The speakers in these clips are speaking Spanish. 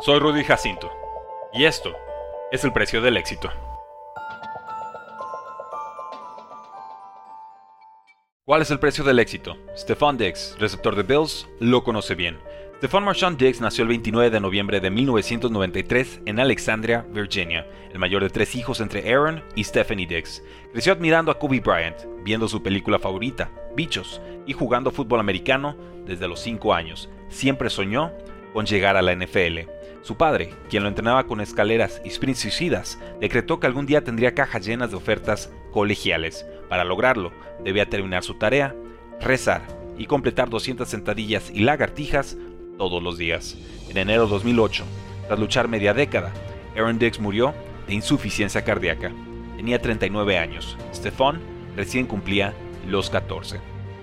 Soy Rudy Jacinto y esto es el precio del éxito. ¿Cuál es el precio del éxito? Stephon Diggs, receptor de Bills, lo conoce bien. Stephon Marchand Diggs nació el 29 de noviembre de 1993 en Alexandria, Virginia, el mayor de tres hijos entre Aaron y Stephanie Diggs. Creció admirando a Kobe Bryant, viendo su película favorita, Bichos, y jugando fútbol americano desde los 5 años. Siempre soñó con llegar a la NFL. Su padre, quien lo entrenaba con escaleras y sprints suicidas, decretó que algún día tendría cajas llenas de ofertas colegiales. Para lograrlo, debía terminar su tarea, rezar y completar 200 sentadillas y lagartijas todos los días. En enero de 2008, tras luchar media década, Aaron Diggs murió de insuficiencia cardíaca. Tenía 39 años. Stephon recién cumplía los 14.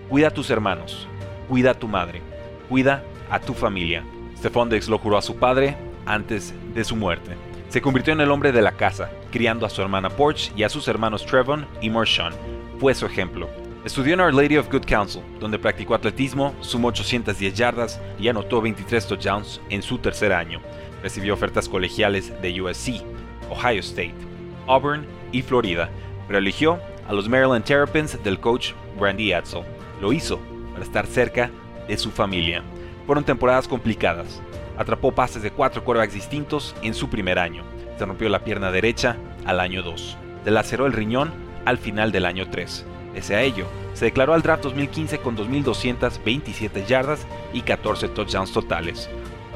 Cuida a tus hermanos, cuida a tu madre, cuida a tu familia. Stephon Diggs lo juró a su padre antes de su muerte. Se convirtió en el hombre de la casa, criando a su hermana Porch y a sus hermanos Trevon y Marshawn. Fue su ejemplo. Estudió en Our Lady of Good Counsel, donde practicó atletismo, sumó 810 yardas y anotó 23 touchdowns en su tercer año. Recibió ofertas colegiales de USC, Ohio State, Auburn y Florida, pero eligió a los Maryland Terrapins del coach Randy Edsel. Lo hizo para estar cerca de su familia. Fueron temporadas complicadas, Atrapó pases de cuatro quarterbacks distintos en su primer año. Se rompió la pierna derecha al año 2. Se laceró el riñón al final del año 3. Pese a ello, se declaró al draft 2015 con 2.227 yardas y 14 touchdowns totales.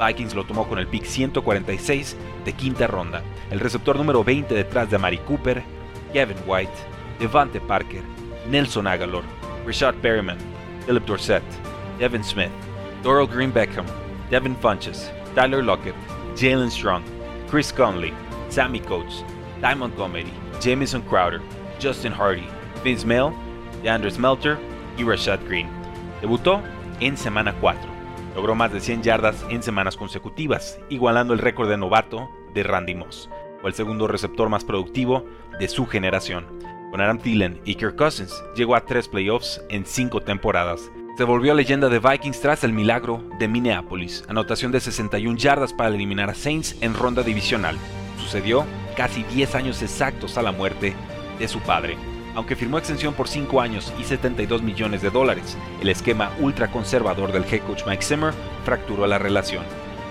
Vikings lo tomó con el pick 146 de quinta ronda, el receptor número 20 detrás de Amari Cooper, Kevin White, Devante Parker, Nelson Agalor, Richard Perryman, Philip Dorsett, Devin Smith, Doral Green Beckham, Devin Funches, Tyler Lockett, Jalen Strong, Chris Conley, Sammy Coates, Ty Montgomery, Jamison Crowder, Justin Hardy, Vince Mail, DeAndre Smelter y Rashad Green. Debutó en semana 4. Logró más de 100 yardas en semanas consecutivas, igualando el récord de novato de Randy Moss. Fue el segundo receptor más productivo de su generación. Con Adam Thielen y Kirk Cousins, llegó a tres playoffs en cinco temporadas, se volvió leyenda de Vikings tras el milagro de Minneapolis, anotación de 61 yardas para eliminar a Saints en ronda divisional. Sucedió casi 10 años exactos a la muerte de su padre. Aunque firmó extensión por 5 años y 72 millones de dólares, el esquema ultraconservador del head coach Mike Zimmer fracturó la relación.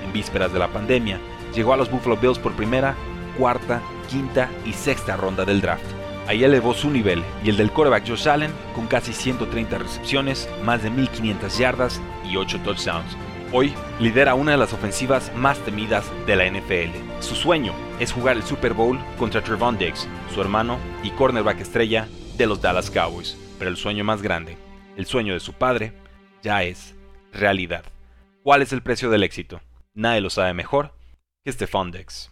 En vísperas de la pandemia, llegó a los Buffalo Bills por primera, cuarta, quinta y sexta ronda del draft Ahí elevó su nivel y el del quarterback Josh Allen con casi 130 recepciones, más de 1500 yardas y 8 touchdowns. Hoy lidera una de las ofensivas más temidas de la NFL. Su sueño es jugar el Super Bowl contra Trevon Diggs, su hermano y cornerback estrella de los Dallas Cowboys. Pero el sueño más grande, el sueño de su padre, ya es realidad. ¿Cuál es el precio del éxito? Nadie lo sabe mejor que Stephon Diggs.